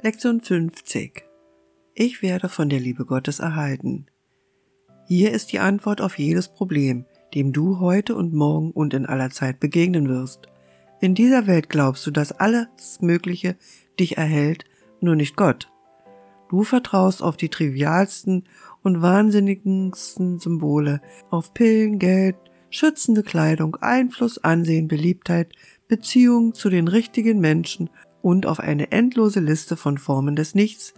Lektion 50. Ich werde von der Liebe Gottes erhalten. Hier ist die Antwort auf jedes Problem, dem du heute und morgen und in aller Zeit begegnen wirst. In dieser Welt glaubst du, dass alles Mögliche dich erhält, nur nicht Gott. Du vertraust auf die trivialsten und wahnsinnigsten Symbole, auf Pillen, Geld, schützende Kleidung, Einfluss, Ansehen, Beliebtheit, Beziehung zu den richtigen Menschen und auf eine endlose Liste von Formen des Nichts,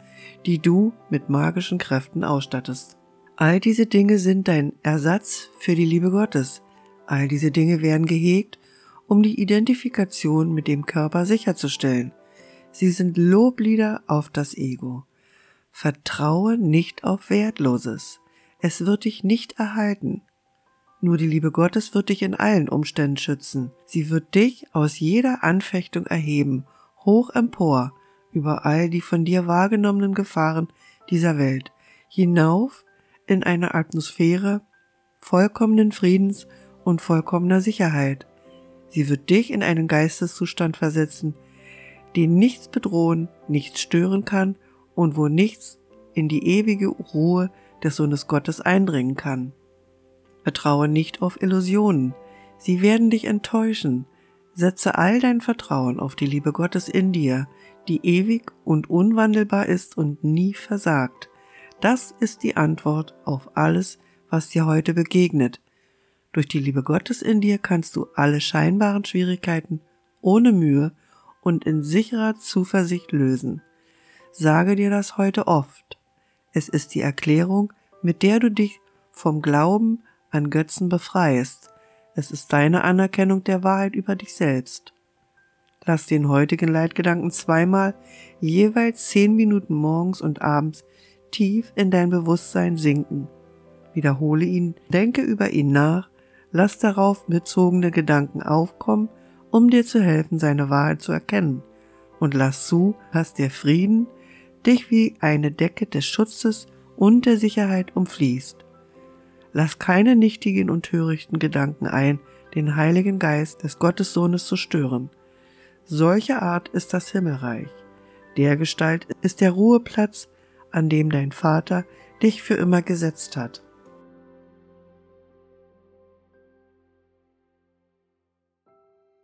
die du mit magischen Kräften ausstattest. All diese Dinge sind dein Ersatz für die Liebe Gottes. All diese Dinge werden gehegt, um die Identifikation mit dem Körper sicherzustellen. Sie sind Loblieder auf das Ego. Vertraue nicht auf Wertloses. Es wird dich nicht erhalten. Nur die Liebe Gottes wird dich in allen Umständen schützen. Sie wird dich aus jeder Anfechtung erheben hoch empor über all die von dir wahrgenommenen Gefahren dieser Welt, hinauf in eine Atmosphäre vollkommenen Friedens und vollkommener Sicherheit. Sie wird dich in einen Geisteszustand versetzen, den nichts bedrohen, nichts stören kann und wo nichts in die ewige Ruhe des Sohnes Gottes eindringen kann. Vertraue nicht auf Illusionen, sie werden dich enttäuschen, Setze all dein Vertrauen auf die Liebe Gottes in dir, die ewig und unwandelbar ist und nie versagt. Das ist die Antwort auf alles, was dir heute begegnet. Durch die Liebe Gottes in dir kannst du alle scheinbaren Schwierigkeiten ohne Mühe und in sicherer Zuversicht lösen. Sage dir das heute oft. Es ist die Erklärung, mit der du dich vom Glauben an Götzen befreist es ist deine Anerkennung der Wahrheit über dich selbst. Lass den heutigen Leitgedanken zweimal, jeweils zehn Minuten morgens und abends, tief in dein Bewusstsein sinken. Wiederhole ihn, denke über ihn nach, lass darauf bezogene Gedanken aufkommen, um dir zu helfen, seine Wahrheit zu erkennen. Und lass zu, dass der Frieden dich wie eine Decke des Schutzes und der Sicherheit umfließt. Lass keine nichtigen und törichten Gedanken ein, den Heiligen Geist des Gottessohnes zu stören. Solche Art ist das Himmelreich. Der Gestalt ist der Ruheplatz, an dem dein Vater dich für immer gesetzt hat.